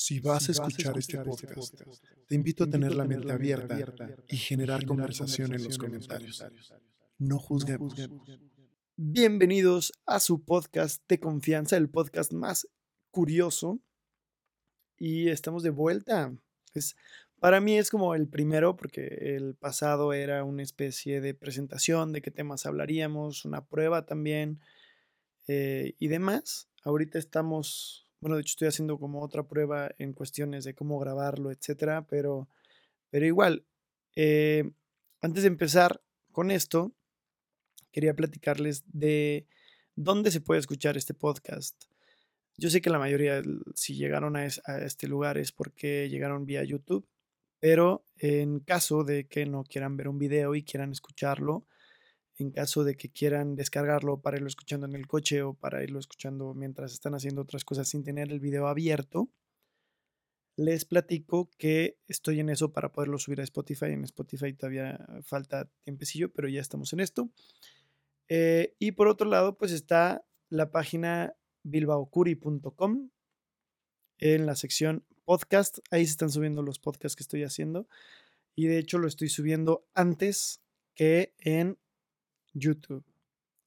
Si vas a escuchar este podcast, te invito a tener la mente abierta y generar conversación en los comentarios. No juzguemos. Bienvenidos a su podcast de confianza, el podcast más curioso. Y estamos de vuelta. Es, para mí es como el primero, porque el pasado era una especie de presentación de qué temas hablaríamos, una prueba también eh, y demás. Ahorita estamos bueno, de hecho estoy haciendo como otra prueba en cuestiones de cómo grabarlo, etcétera, pero, pero igual, eh, antes de empezar con esto, quería platicarles de dónde se puede escuchar este podcast. Yo sé que la mayoría, si llegaron a, a este lugar, es porque llegaron vía YouTube, pero en caso de que no quieran ver un video y quieran escucharlo, en caso de que quieran descargarlo para irlo escuchando en el coche o para irlo escuchando mientras están haciendo otras cosas sin tener el video abierto, les platico que estoy en eso para poderlo subir a Spotify. En Spotify todavía falta tiempecillo, pero ya estamos en esto. Eh, y por otro lado, pues está la página bilbaocuri.com en la sección podcast. Ahí se están subiendo los podcasts que estoy haciendo. Y de hecho lo estoy subiendo antes que en YouTube.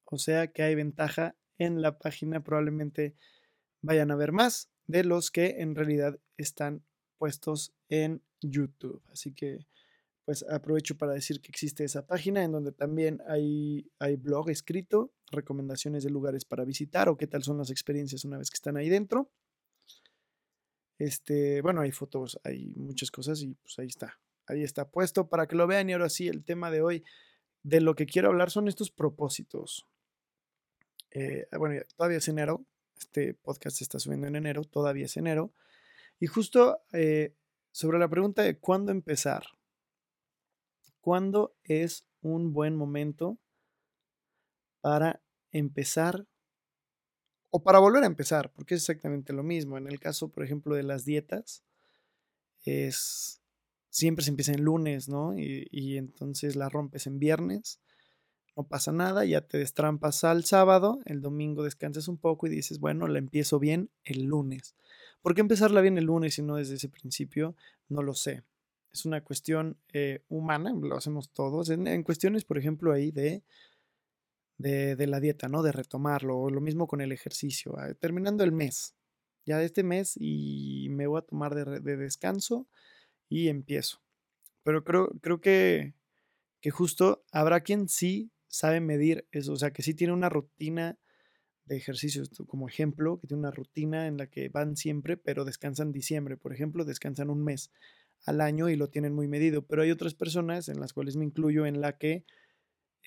O sea que hay ventaja en la página, probablemente vayan a ver más de los que en realidad están puestos en YouTube. Así que pues aprovecho para decir que existe esa página en donde también hay, hay blog escrito, recomendaciones de lugares para visitar o qué tal son las experiencias una vez que están ahí dentro. Este, bueno, hay fotos, hay muchas cosas y pues ahí está. Ahí está puesto para que lo vean y ahora sí, el tema de hoy de lo que quiero hablar son estos propósitos. Eh, bueno, todavía es enero, este podcast se está subiendo en enero, todavía es enero. Y justo eh, sobre la pregunta de cuándo empezar, ¿cuándo es un buen momento para empezar o para volver a empezar? Porque es exactamente lo mismo. En el caso, por ejemplo, de las dietas, es siempre se empieza en lunes, ¿no? Y, entonces la rompes en viernes, no pasa nada, ya te destrampas al sábado, el domingo descansas un poco y dices, bueno, la empiezo bien el lunes. ¿Por qué empezarla bien el lunes y no desde ese principio? No lo sé. Es una cuestión eh, humana, lo hacemos todos. En, cuestiones, por ejemplo, ahí de, de, la dieta, ¿no? De retomarlo, o lo mismo con el ejercicio. Ah, terminando el mes, ya este mes y me voy a tomar de, de descanso y empiezo. Pero creo, creo que, que justo habrá quien sí sabe medir eso, o sea, que sí tiene una rutina de ejercicios, como ejemplo, que tiene una rutina en la que van siempre, pero descansan diciembre, por ejemplo, descansan un mes al año y lo tienen muy medido. Pero hay otras personas, en las cuales me incluyo, en la que,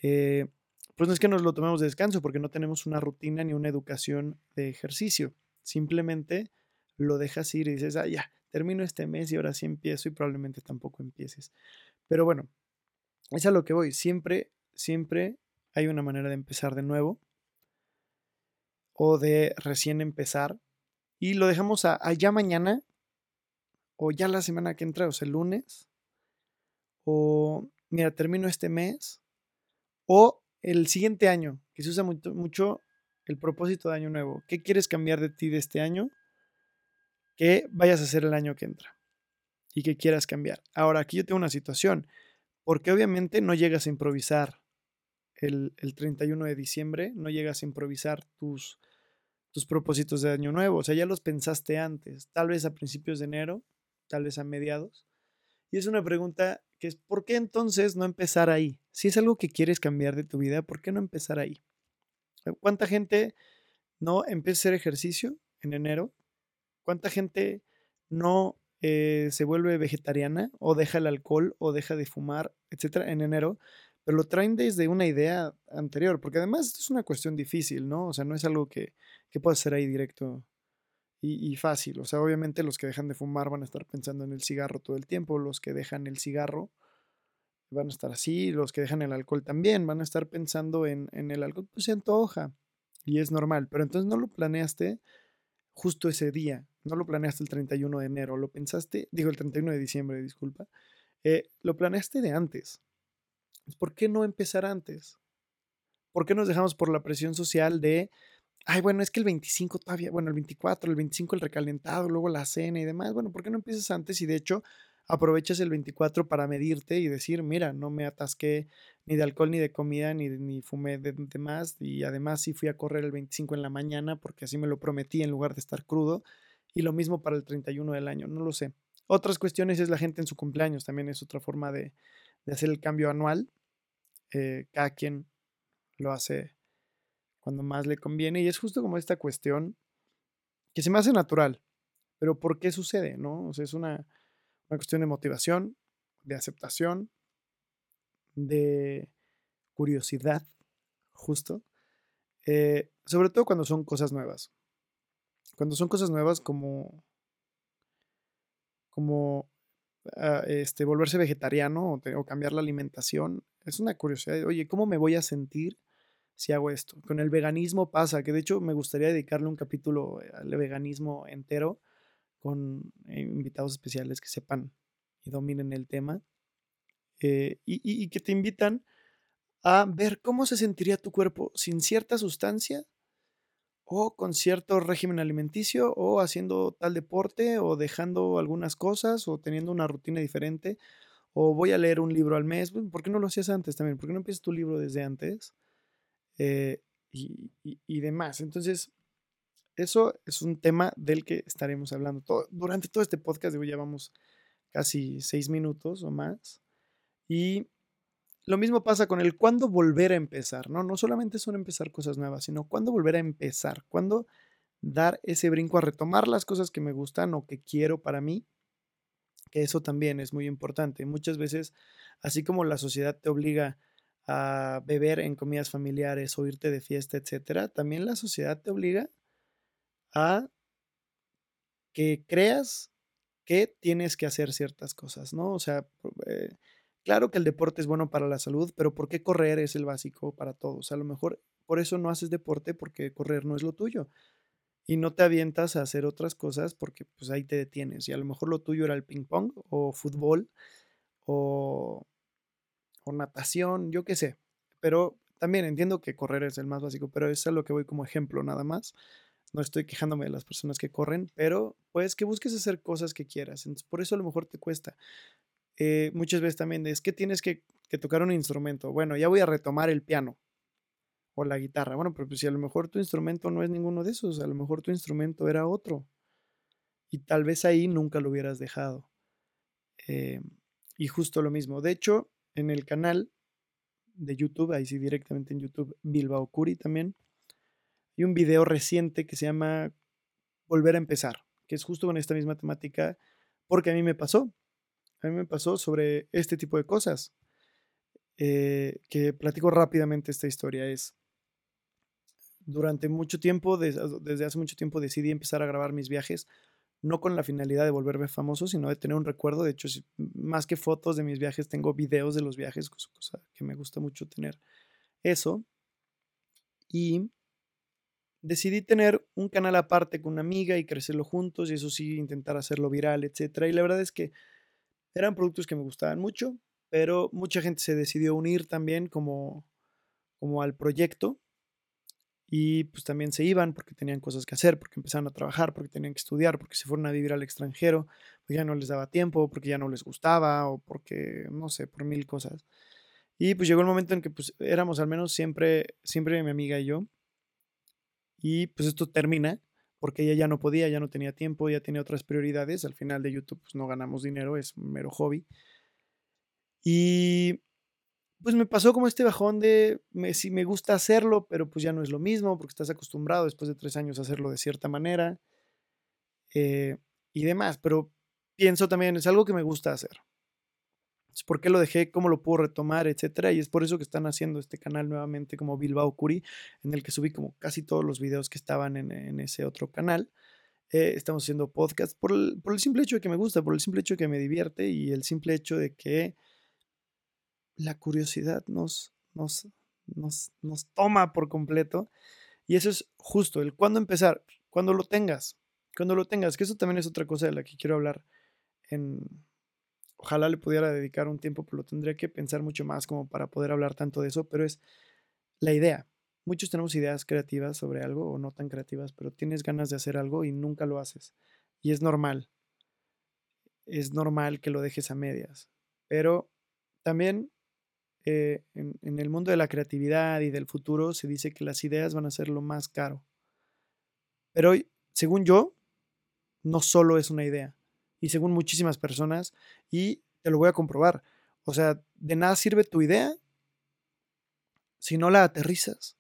eh, pues no es que nos lo tomemos de descanso, porque no tenemos una rutina ni una educación de ejercicio. Simplemente lo dejas ir y dices, ah, ya, termino este mes y ahora sí empiezo y probablemente tampoco empieces. Pero bueno, es a lo que voy. Siempre, siempre hay una manera de empezar de nuevo o de recién empezar y lo dejamos a, ya mañana o ya la semana que entra, o sea, el lunes, o mira, termino este mes, o el siguiente año, que se usa mucho, mucho el propósito de año nuevo. ¿Qué quieres cambiar de ti de este año? Que vayas a hacer el año que entra y que quieras cambiar. Ahora, aquí yo tengo una situación, porque obviamente no llegas a improvisar el, 31 de diciembre, no llegas a improvisar tus, tus propósitos de año nuevo, o sea, ya los pensaste antes, tal vez a principios de enero, tal vez a mediados. Y es una pregunta que es, ¿por qué entonces no empezar ahí? Si es algo que quieres cambiar de tu vida, ¿por qué no empezar ahí? ¿Cuánta gente no empieza a hacer ejercicio en enero ¿Cuánta gente no eh, se vuelve vegetariana o deja el alcohol o deja de fumar, etcétera, en enero? Pero lo traen desde una idea anterior, porque además es una cuestión difícil, ¿no? O sea, no es algo que, que pueda ser ahí directo y, y, fácil. O sea, obviamente los que dejan de fumar van a estar pensando en el cigarro todo el tiempo, los que dejan el cigarro van a estar así, los que dejan el alcohol también van a estar pensando en, en el alcohol, pues se antoja y es normal, pero entonces no lo planeaste justo ese día. No lo planeaste el 31 de enero, lo pensaste, digo el 31 de diciembre, disculpa. Eh, lo planeaste de antes. ¿Por qué no empezar antes? ¿Por qué nos dejamos por la presión social de ay, bueno, es que el 25 todavía, bueno, el 24, el 25 el recalentado, luego la cena y demás. Bueno, ¿por qué no empiezas antes? Y de hecho, aprovechas el 24 para medirte y decir, mira, no me atasqué ni de alcohol ni de comida, ni, ni fumé de, de, más. Y además sí fui a correr el 25 en la mañana porque así me lo prometí en lugar de estar crudo. Y lo mismo para el 31 del año, no lo sé. Otras cuestiones es la gente en su cumpleaños, también es otra forma de, de hacer el cambio anual. Eh, cada quien lo hace cuando más le conviene y es justo como esta cuestión que se me hace natural, pero ¿por qué sucede? ¿no? O sea, es una, una cuestión de motivación, de aceptación, de curiosidad, justo, eh, sobre todo cuando son cosas nuevas. Cuando son cosas nuevas como, como uh, este, volverse vegetariano o, o cambiar la alimentación, es una curiosidad. Oye, ¿cómo me voy a sentir si hago esto? Con el veganismo pasa, que de hecho me gustaría dedicarle un capítulo al veganismo entero con eh, invitados especiales que sepan y dominen el tema eh, y, y, que te invitan a ver cómo se sentiría tu cuerpo sin cierta sustancia o con cierto régimen alimenticio o haciendo tal deporte o dejando algunas cosas o teniendo una rutina diferente o voy a leer un libro al mes. ¿Por qué no lo hacías antes también? ¿Por qué no empiezas tu libro desde antes? Eh, y, y, y, demás. Entonces, eso es un tema del que estaremos hablando durante todo este podcast. Digo, ya vamos casi seis minutos o más. Y lo mismo pasa con el cuándo volver a empezar, ¿no? No solamente son empezar cosas nuevas, sino cuándo volver a empezar, cuándo dar ese brinco a retomar las cosas que me gustan o que quiero para mí, que eso también es muy importante. Muchas veces, así como la sociedad te obliga a beber en comidas familiares o irte de fiesta, etcétera, también la sociedad te obliga a que creas que tienes que hacer ciertas cosas, ¿no? O sea, eh, Claro que el deporte es bueno para la salud, pero ¿por qué correr es el básico para todos? A lo mejor por eso no haces deporte porque correr no es lo tuyo. Y no te avientas a hacer otras cosas porque pues ahí te detienes. Y a lo mejor lo tuyo era el ping pong o fútbol o, natación, yo qué sé. Pero también entiendo que correr es el más básico, pero es lo que voy como ejemplo nada más. No estoy quejándome de las personas que corren, pero pues que busques hacer cosas que quieras. Entonces, por eso a lo mejor te cuesta eh, muchas veces también es que tienes que, tocar un instrumento. Bueno, ya voy a retomar el piano o la guitarra. Bueno, pero pues si a lo mejor tu instrumento no es ninguno de esos, a lo mejor tu instrumento era otro. Y tal vez ahí nunca lo hubieras dejado. Eh, y justo lo mismo. De hecho, en el canal de YouTube, ahí sí directamente en YouTube, Bilbao Curi también, hay un video reciente que se llama Volver a empezar, que es justo con esta misma temática, porque a mí me pasó a mí me pasó sobre este tipo de cosas. Eh, que platico rápidamente esta historia. Es, durante mucho tiempo, desde, hace mucho tiempo decidí empezar a grabar mis viajes, no con la finalidad de volverme famoso, sino de tener un recuerdo. De hecho, más que fotos de mis viajes, tengo videos de los viajes, cosa que me gusta mucho tener eso. Y decidí tener un canal aparte con una amiga y crecerlo juntos y eso sí, intentar hacerlo viral, etc. Y la verdad es que eran productos que me gustaban mucho, pero mucha gente se decidió unir también como, como al proyecto y pues también se iban porque tenían cosas que hacer, porque empezaron a trabajar, porque tenían que estudiar, porque se fueron a vivir al extranjero, pues ya no les daba tiempo, porque ya no les gustaba o porque, no sé, por mil cosas. Y pues llegó el momento en que pues éramos al menos siempre, siempre mi amiga y yo. Y pues esto termina porque ella ya no podía, ya no tenía tiempo, ya tenía otras prioridades. Al final de YouTube pues, no ganamos dinero, es mero hobby. Y pues me pasó como este bajón de, me, si me gusta hacerlo, pero pues ya no es lo mismo, porque estás acostumbrado después de tres años a hacerlo de cierta manera eh, y demás. Pero pienso también, es algo que me gusta hacer. ¿Por qué lo dejé? ¿Cómo lo puedo retomar? Etcétera. Y es por eso que están haciendo este canal nuevamente como Bilbao Curi, en el que subí como casi todos los videos que estaban en, ese otro canal. Eh, estamos haciendo podcast por el, por el simple hecho de que me gusta, por el simple hecho de que me divierte y el simple hecho de que la curiosidad nos, nos, nos, nos toma por completo. Y eso es justo, el cuándo empezar, cuando lo tengas, cuando lo tengas, que eso también es otra cosa de la que quiero hablar en, ojalá le pudiera dedicar un tiempo, pero lo tendría que pensar mucho más como para poder hablar tanto de eso, pero es la idea. muchos tenemos ideas creativas sobre algo o no tan creativas, pero tienes ganas de hacer algo y nunca lo haces. Y es normal. Es normal que lo dejes a medias. Pero también eh, en, el mundo de la creatividad y del futuro se dice que las ideas van a ser lo más caro. Pero según yo, no solo es una idea. Y según muchísimas personas, y te lo voy a comprobar. O sea, de nada sirve tu idea si no la aterrizas.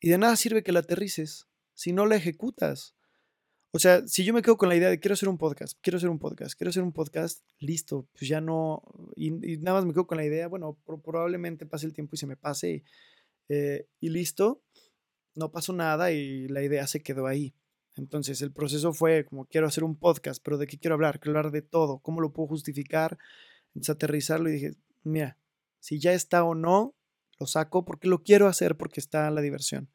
Y de nada sirve que la aterrices si no la ejecutas. O sea, si yo me quedo con la idea de quiero hacer un podcast, quiero hacer un podcast, quiero hacer un podcast, listo, pues ya no, y, nada más me quedo con la idea, bueno, probablemente pase el tiempo y se me pase eh, y listo, no pasó nada y la idea se quedó ahí. Entonces el proceso fue como quiero hacer un podcast, pero ¿de qué quiero hablar? Quiero hablar de todo, ¿cómo lo puedo justificar? Entonces aterrizarlo y dije, mira, si ya está o no, lo saco porque lo quiero hacer porque está la diversión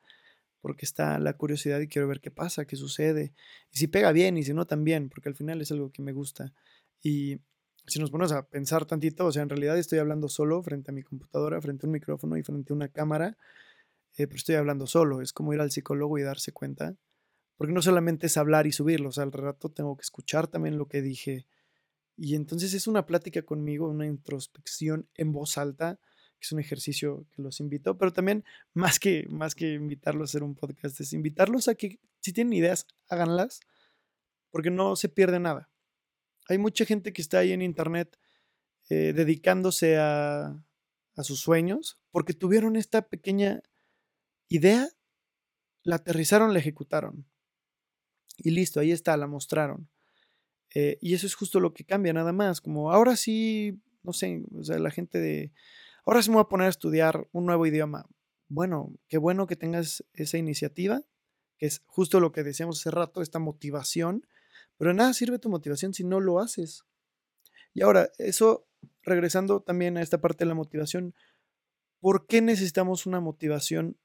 porque está la curiosidad y quiero ver qué pasa, qué sucede, y si pega bien y si no también, porque al final es algo que me gusta. Y si nos ponemos a pensar tantito, o sea, en realidad estoy hablando solo frente a mi computadora, frente a un micrófono y frente a una cámara, eh, pero estoy hablando solo, es como ir al psicólogo y darse cuenta, porque no solamente es hablar y subirlo, o sea, al rato tengo que escuchar también lo que dije. Y entonces es una plática conmigo, una introspección en voz alta, es un ejercicio que los invito, pero también más que, más que invitarlos a hacer un podcast, es invitarlos a que si tienen ideas, háganlas, porque no se pierde nada. Hay mucha gente que está ahí en internet eh, dedicándose a, a sus sueños porque tuvieron esta pequeña idea, la aterrizaron, la ejecutaron. Y listo, ahí está, la mostraron. Eh, y eso es justo lo que cambia, nada más. Como ahora sí, no sé, o sea, la gente de, Ahora sí me voy a poner a estudiar un nuevo idioma. Bueno, qué bueno que tengas esa iniciativa, que es justo lo que decíamos hace rato, esta motivación, pero nada sirve tu motivación si no lo haces. Y ahora, eso, regresando también a esta parte de la motivación, ¿por qué necesitamos una motivación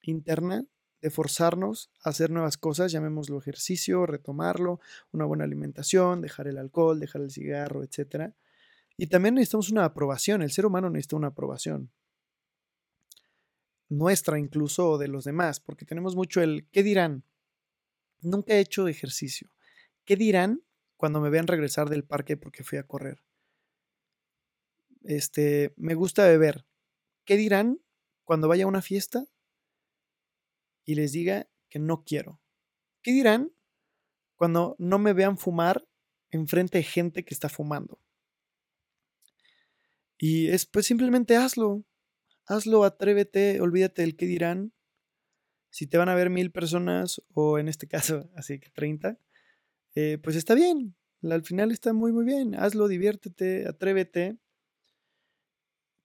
interna de forzarnos a hacer nuevas cosas, llamémoslo ejercicio, retomarlo, una buena alimentación, dejar el alcohol, dejar el cigarro, etcétera? Y también necesitamos una aprobación, el ser humano necesita una aprobación. Nuestra incluso o de los demás, porque tenemos mucho el ¿qué dirán? Nunca he hecho ejercicio. ¿Qué dirán cuando me vean regresar del parque porque fui a correr? Este, me gusta beber. ¿Qué dirán cuando vaya a una fiesta y les diga que no quiero? ¿Qué dirán cuando no me vean fumar enfrente de gente que está fumando? Y es pues simplemente hazlo. Hazlo, atrévete, olvídate del qué dirán. Si te van a ver mil personas, o en este caso, así que 30, eh, pues está bien. Al final está muy, muy bien. Hazlo, diviértete, atrévete.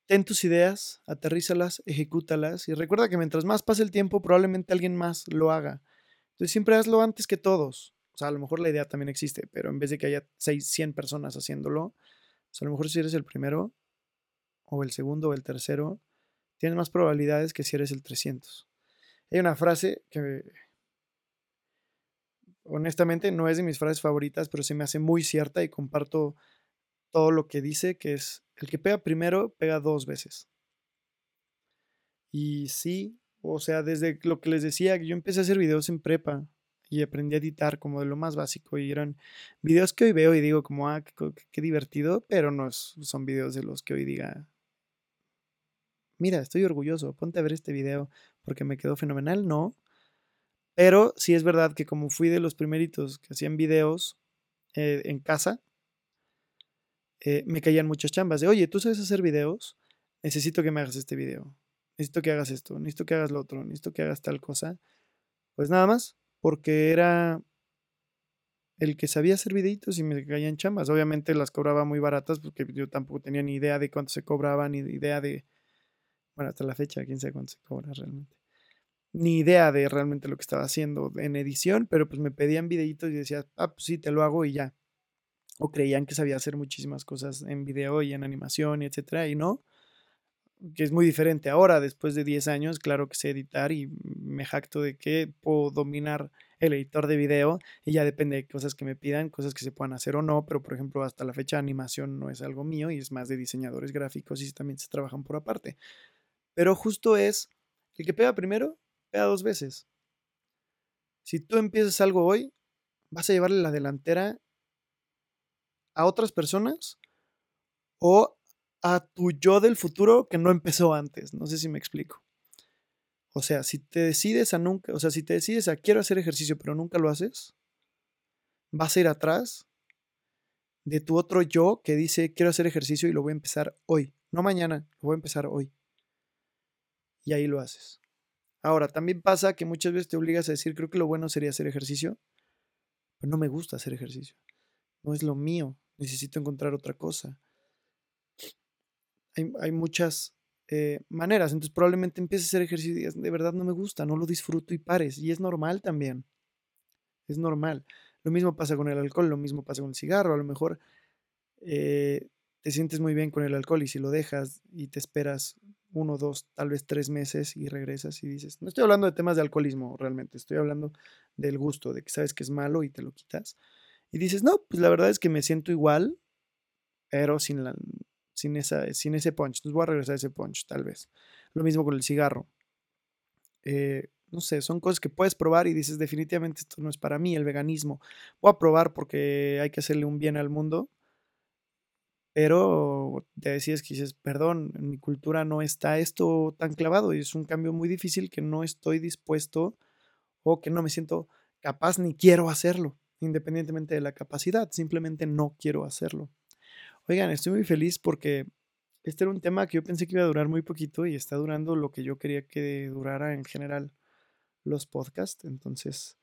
Ten tus ideas, aterrízalas, ejecútalas. Y recuerda que mientras más pase el tiempo, probablemente alguien más lo haga. Entonces siempre hazlo antes que todos. O sea, a lo mejor la idea también existe, pero en vez de que haya 600 personas haciéndolo, a lo mejor si eres el primero, o el segundo o el tercero, tienes más probabilidades que si eres el 300. Hay una frase que honestamente no es de mis frases favoritas, pero se me hace muy cierta y comparto todo lo que dice, que es, el que pega primero, pega dos veces. Y sí, o sea, desde lo que les decía, yo empecé a hacer videos en prepa y aprendí a editar como de lo más básico y eran videos que hoy veo y digo como, ah, qué, divertido, pero no son videos de los que hoy diga, mira, estoy orgulloso, ponte a ver este video porque me quedó fenomenal, no. Pero sí es verdad que como fui de los primeritos que hacían videos eh, en casa, eh, me caían muchas chambas de, oye, ¿tú sabes hacer videos? Necesito que me hagas este video, necesito que hagas esto, necesito que hagas lo otro, necesito que hagas tal cosa. Pues nada más, porque era el que sabía hacer videitos y me caían chambas. Obviamente las cobraba muy baratas porque yo tampoco tenía ni idea de cuánto se cobraba, ni idea de bueno, hasta la fecha, quién sabe cuánto se cobra realmente. Ni idea de realmente lo que estaba haciendo en edición, pero pues me pedían videitos y decía, ah, pues sí, te lo hago y ya. O creían que sabía hacer muchísimas cosas en video y en animación y etcétera, y no. Que es muy diferente ahora, después de 10 años, claro que sé editar y me jacto de que puedo dominar el editor de video y ya depende de cosas que me pidan, cosas que se puedan hacer o no, pero por ejemplo hasta la fecha animación no es algo mío y es más de diseñadores gráficos y también se trabajan por aparte. Pero justo es El que pega primero, pega dos veces. Si tú empiezas algo hoy, vas a llevarle la delantera a otras personas o a tu yo del futuro que no empezó antes. No sé si me explico. O sea, si te decides a nunca, o sea, si te decides a quiero hacer ejercicio pero nunca lo haces, vas a ir atrás de tu otro yo que dice quiero hacer ejercicio y lo voy a empezar hoy, no mañana, lo voy a empezar hoy. Y ahí lo haces. Ahora, también pasa que muchas veces te obligas a decir creo que lo bueno sería hacer ejercicio, pero no me gusta hacer ejercicio. No es lo mío, necesito encontrar otra cosa. Hay, hay muchas eh, maneras. Entonces probablemente empieces a hacer ejercicio y digas, de verdad no me gusta, no lo disfruto y pares. Y es normal también. Es normal. Lo mismo pasa con el alcohol, lo mismo pasa con el cigarro. A lo mejor eh, te sientes muy bien con el alcohol y si lo dejas y te esperas uno, dos, tal vez tres meses y regresas y dices, no estoy hablando de temas de alcoholismo realmente, estoy hablando del gusto, de que sabes que es malo y te lo quitas. Y dices, no, pues la verdad es que me siento igual, pero sin la, sin, esa, sin ese punch. Entonces voy a regresar a ese punch, tal vez. Lo mismo con el cigarro. Eh, no sé, son cosas que puedes probar y dices, definitivamente esto no es para mí, el veganismo. Voy a probar porque hay que hacerle un bien al mundo. Pero te decías que dices, perdón, en mi cultura no está esto tan clavado y es un cambio muy difícil que no estoy dispuesto o que no me siento capaz ni quiero hacerlo, independientemente de la capacidad, simplemente no quiero hacerlo. Oigan, estoy muy feliz porque este era un tema que yo pensé que iba a durar muy poquito y está durando lo que yo quería que durara en general los podcasts. Entonces,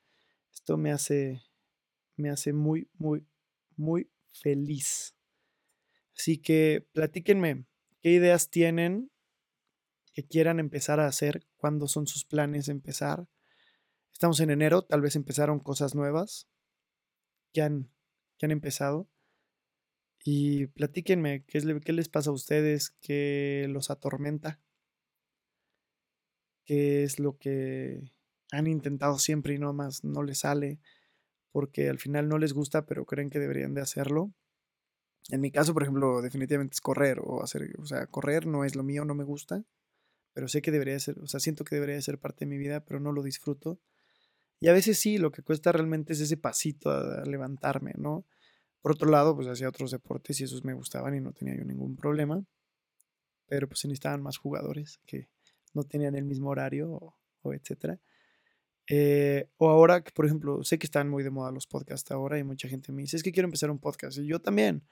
esto me hace, me hace muy, muy, muy feliz. Así que platíquenme qué ideas tienen que quieran empezar a hacer, cuándo son sus planes de empezar. Estamos en enero, tal vez empezaron cosas nuevas que han, que han empezado. Y platíquenme qué, es, qué les pasa a ustedes, qué los atormenta, qué es lo que han intentado siempre y no más no les sale, porque al final no les gusta, pero creen que deberían de hacerlo. En mi caso, por ejemplo, definitivamente es correr o hacer, o sea, correr no es lo mío, no me gusta, pero sé que debería ser, o sea, siento que debería ser parte de mi vida, pero no lo disfruto. Y a veces sí, lo que cuesta realmente es ese pasito a levantarme, ¿no? Por otro lado, pues hacía otros deportes y esos me gustaban y no tenía yo ningún problema. Pero pues se necesitaban más jugadores que no tenían el mismo horario o, etcétera. Eh, o ahora que, por ejemplo, sé que están muy de moda los podcasts ahora y mucha gente me dice, es que quiero empezar un podcast. Y yo también.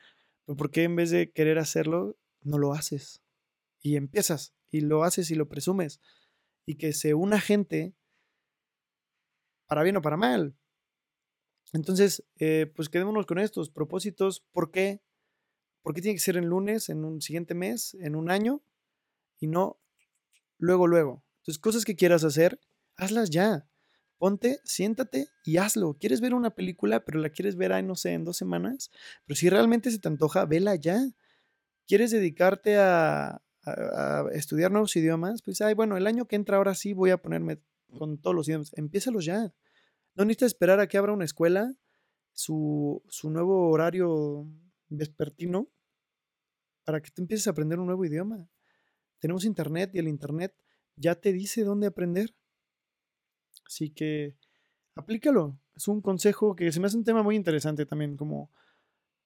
Pero ¿por qué en vez de querer hacerlo, no lo haces? Y empiezas y lo haces y lo presumes. Y que se una gente, para bien o para mal, entonces, eh, pues quedémonos con estos propósitos. ¿Por qué? ¿Por qué tiene que ser en lunes, en un siguiente mes, en un año? Y no luego, luego. Entonces, cosas que quieras hacer, hazlas ya. Ponte, siéntate y hazlo. ¿Quieres ver una película, pero la quieres ver, ahí, no sé, en dos semanas? Pero si realmente se te antoja, vela ya. ¿Quieres dedicarte a, a, estudiar nuevos idiomas? Pues, ay, bueno, el año que entra ahora sí voy a ponerme con todos los idiomas. Empiézalos ya. No necesitas esperar a que abra una escuela, su, nuevo horario vespertino, para que tú empieces a aprender un nuevo idioma. Tenemos internet y el internet ya te dice dónde aprender. Así que aplícalo. Es un consejo que se me hace un tema muy interesante también, como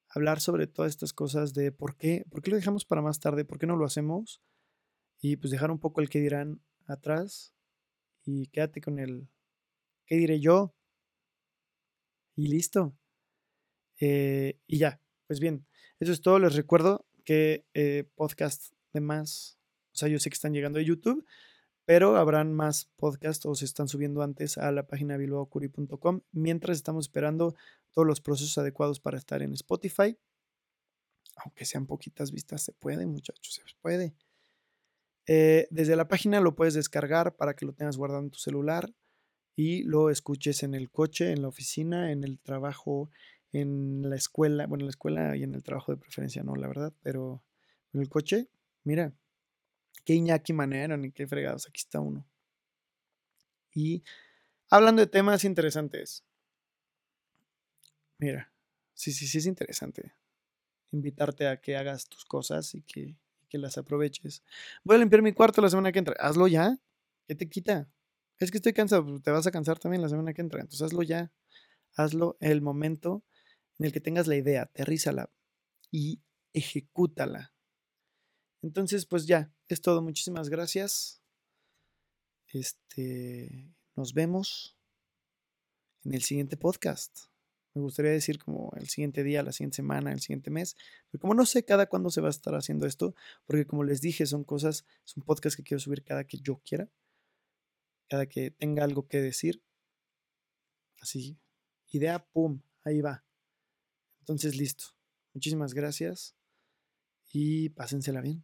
hablar sobre todas estas cosas de por qué, por qué lo dejamos para más tarde, por qué no lo hacemos y pues dejar un poco el que dirán atrás y quédate con el qué diré yo y listo. Eh, y ya, pues bien, eso es todo. Les recuerdo que eh, podcast de más, o sea, yo sé que están llegando a YouTube, pero habrán más podcasts o se están subiendo antes a la página bilbaocuri.com mientras estamos esperando todos los procesos adecuados para estar en Spotify. Aunque sean poquitas vistas, se puede, muchachos, se puede. Eh, desde la página lo puedes descargar para que lo tengas guardado en tu celular y lo escuches en el coche, en la oficina, en el trabajo, en la escuela, bueno, en la escuela y en el trabajo de preferencia, no, la verdad, pero en el coche, mira, qué iñaki manera, ni qué fregados, aquí está uno. Y hablando de temas interesantes, mira, sí, sí, sí es interesante invitarte a que hagas tus cosas y que, que las aproveches. Voy a limpiar mi cuarto la semana que entra, hazlo ya, ¿Qué te quita? Es que estoy cansado, pues, te vas a cansar también la semana que entra. Entonces hazlo ya. Hazlo el momento en el que tengas la idea, aterrízala y ejecútala. Entonces, pues ya, es todo. Muchísimas gracias. Este, nos vemos en el siguiente podcast. Me gustaría decir como el siguiente día, la siguiente semana, el siguiente mes. Pero como no sé cada cuándo se va a estar haciendo esto, porque como les dije, son cosas, son podcasts que quiero subir cada que yo quiera, cada que tenga algo que decir. Así, idea, pum, ahí va. Entonces, listo. Muchísimas gracias y pásensela bien.